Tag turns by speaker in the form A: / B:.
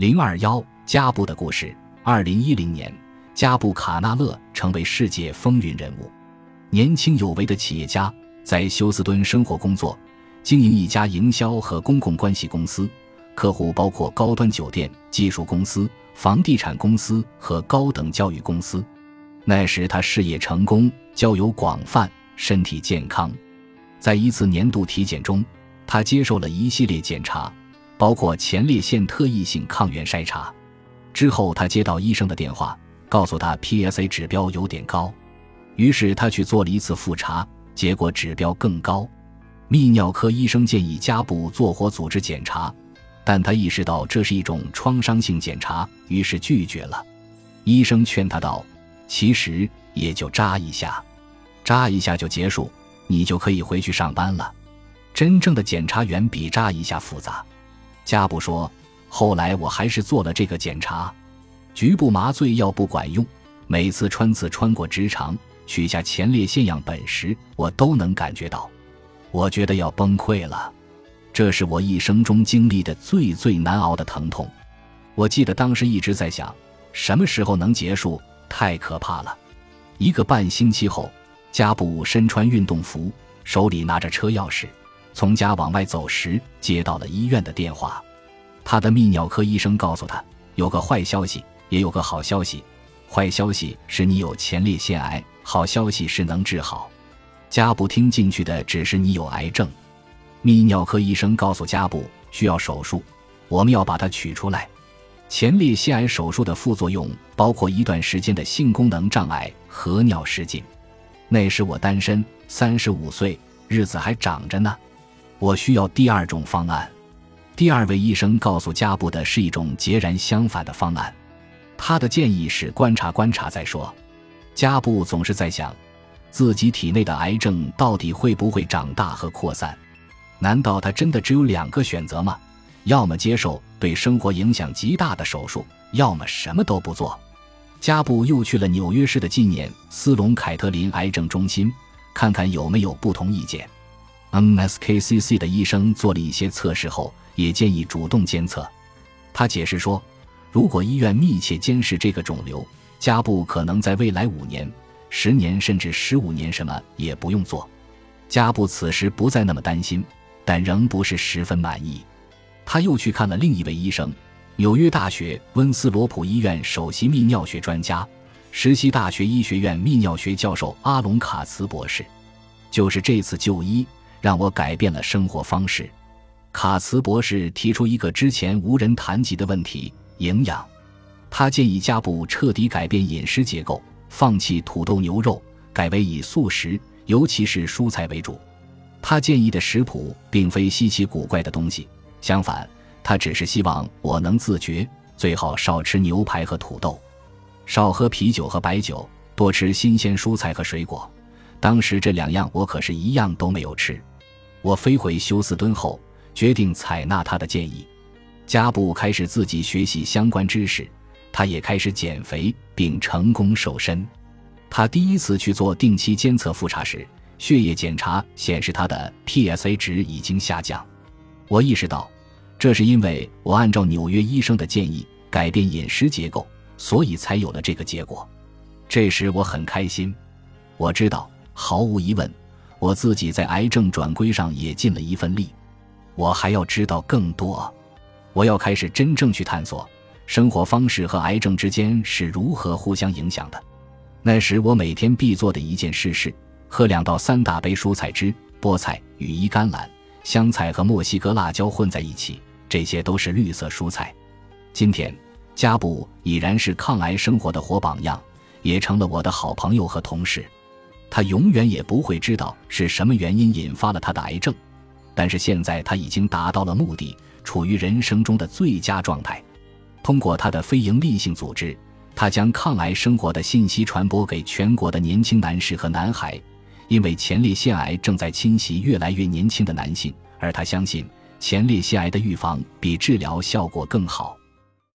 A: 零二幺加布的故事。二零一零年，加布卡纳勒成为世界风云人物，年轻有为的企业家，在休斯敦生活工作，经营一家营销和公共关系公司，客户包括高端酒店、技术公司、房地产公司和高等教育公司。那时他事业成功，交友广泛，身体健康。在一次年度体检中，他接受了一系列检查。包括前列腺特异性抗原筛查，之后他接到医生的电话，告诉他 PSA 指标有点高，于是他去做了一次复查，结果指标更高。泌尿科医生建议加布做活组织检查，但他意识到这是一种创伤性检查，于是拒绝了。医生劝他道：“其实也就扎一下，扎一下就结束，你就可以回去上班了。真正的检查远比扎一下复杂。”加布说：“后来我还是做了这个检查，局部麻醉药不管用。每次穿刺穿过直肠，取下前列腺样本时，我都能感觉到，我觉得要崩溃了。这是我一生中经历的最最难熬的疼痛。我记得当时一直在想，什么时候能结束？太可怕了。一个半星期后，加布身穿运动服，手里拿着车钥匙。”从家往外走时，接到了医院的电话。他的泌尿科医生告诉他，有个坏消息，也有个好消息。坏消息是你有前列腺癌，好消息是能治好。加布听进去的只是你有癌症。泌尿科医生告诉加布，需要手术，我们要把它取出来。前列腺癌手术的副作用包括一段时间的性功能障碍和尿失禁。那时我单身，三十五岁，日子还长着呢。我需要第二种方案。第二位医生告诉加布的是一种截然相反的方案。他的建议是观察观察再说。加布总是在想，自己体内的癌症到底会不会长大和扩散？难道他真的只有两个选择吗？要么接受对生活影响极大的手术，要么什么都不做。加布又去了纽约市的纪念斯隆凯特林癌症中心，看看有没有不同意见。MSKCC 的医生做了一些测试后，也建议主动监测。他解释说，如果医院密切监视这个肿瘤，加布可能在未来五年、十年甚至十五年什么也不用做。加布此时不再那么担心，但仍不是十分满意。他又去看了另一位医生，纽约大学温斯罗普医院首席泌尿学专家、实习大学医学院泌尿学教授阿隆卡茨博士。就是这次就医。让我改变了生活方式。卡茨博士提出一个之前无人谈及的问题：营养。他建议加布彻底改变饮食结构，放弃土豆牛肉，改为以素食，尤其是蔬菜为主。他建议的食谱并非稀奇古怪的东西，相反，他只是希望我能自觉，最好少吃牛排和土豆，少喝啤酒和白酒，多吃新鲜蔬菜和水果。当时这两样我可是一样都没有吃。我飞回休斯敦后，决定采纳他的建议。加布开始自己学习相关知识，他也开始减肥，并成功瘦身。他第一次去做定期监测复查时，血液检查显示他的 PSA 值已经下降。我意识到，这是因为我按照纽约医生的建议改变饮食结构，所以才有了这个结果。这时我很开心，我知道，毫无疑问。我自己在癌症转归上也尽了一份力，我还要知道更多，我要开始真正去探索生活方式和癌症之间是如何互相影响的。那时我每天必做的一件事是喝两到三大杯蔬菜汁，菠菜、羽衣甘蓝、香菜和墨西哥辣椒混在一起，这些都是绿色蔬菜。今天，加布已然是抗癌生活的活榜样，也成了我的好朋友和同事。他永远也不会知道是什么原因引发了他的癌症，但是现在他已经达到了目的，处于人生中的最佳状态。通过他的非营利性组织，他将抗癌生活的信息传播给全国的年轻男士和男孩，因为前列腺癌正在侵袭越来越年轻的男性，而他相信前列腺癌的预防比治疗效果更好。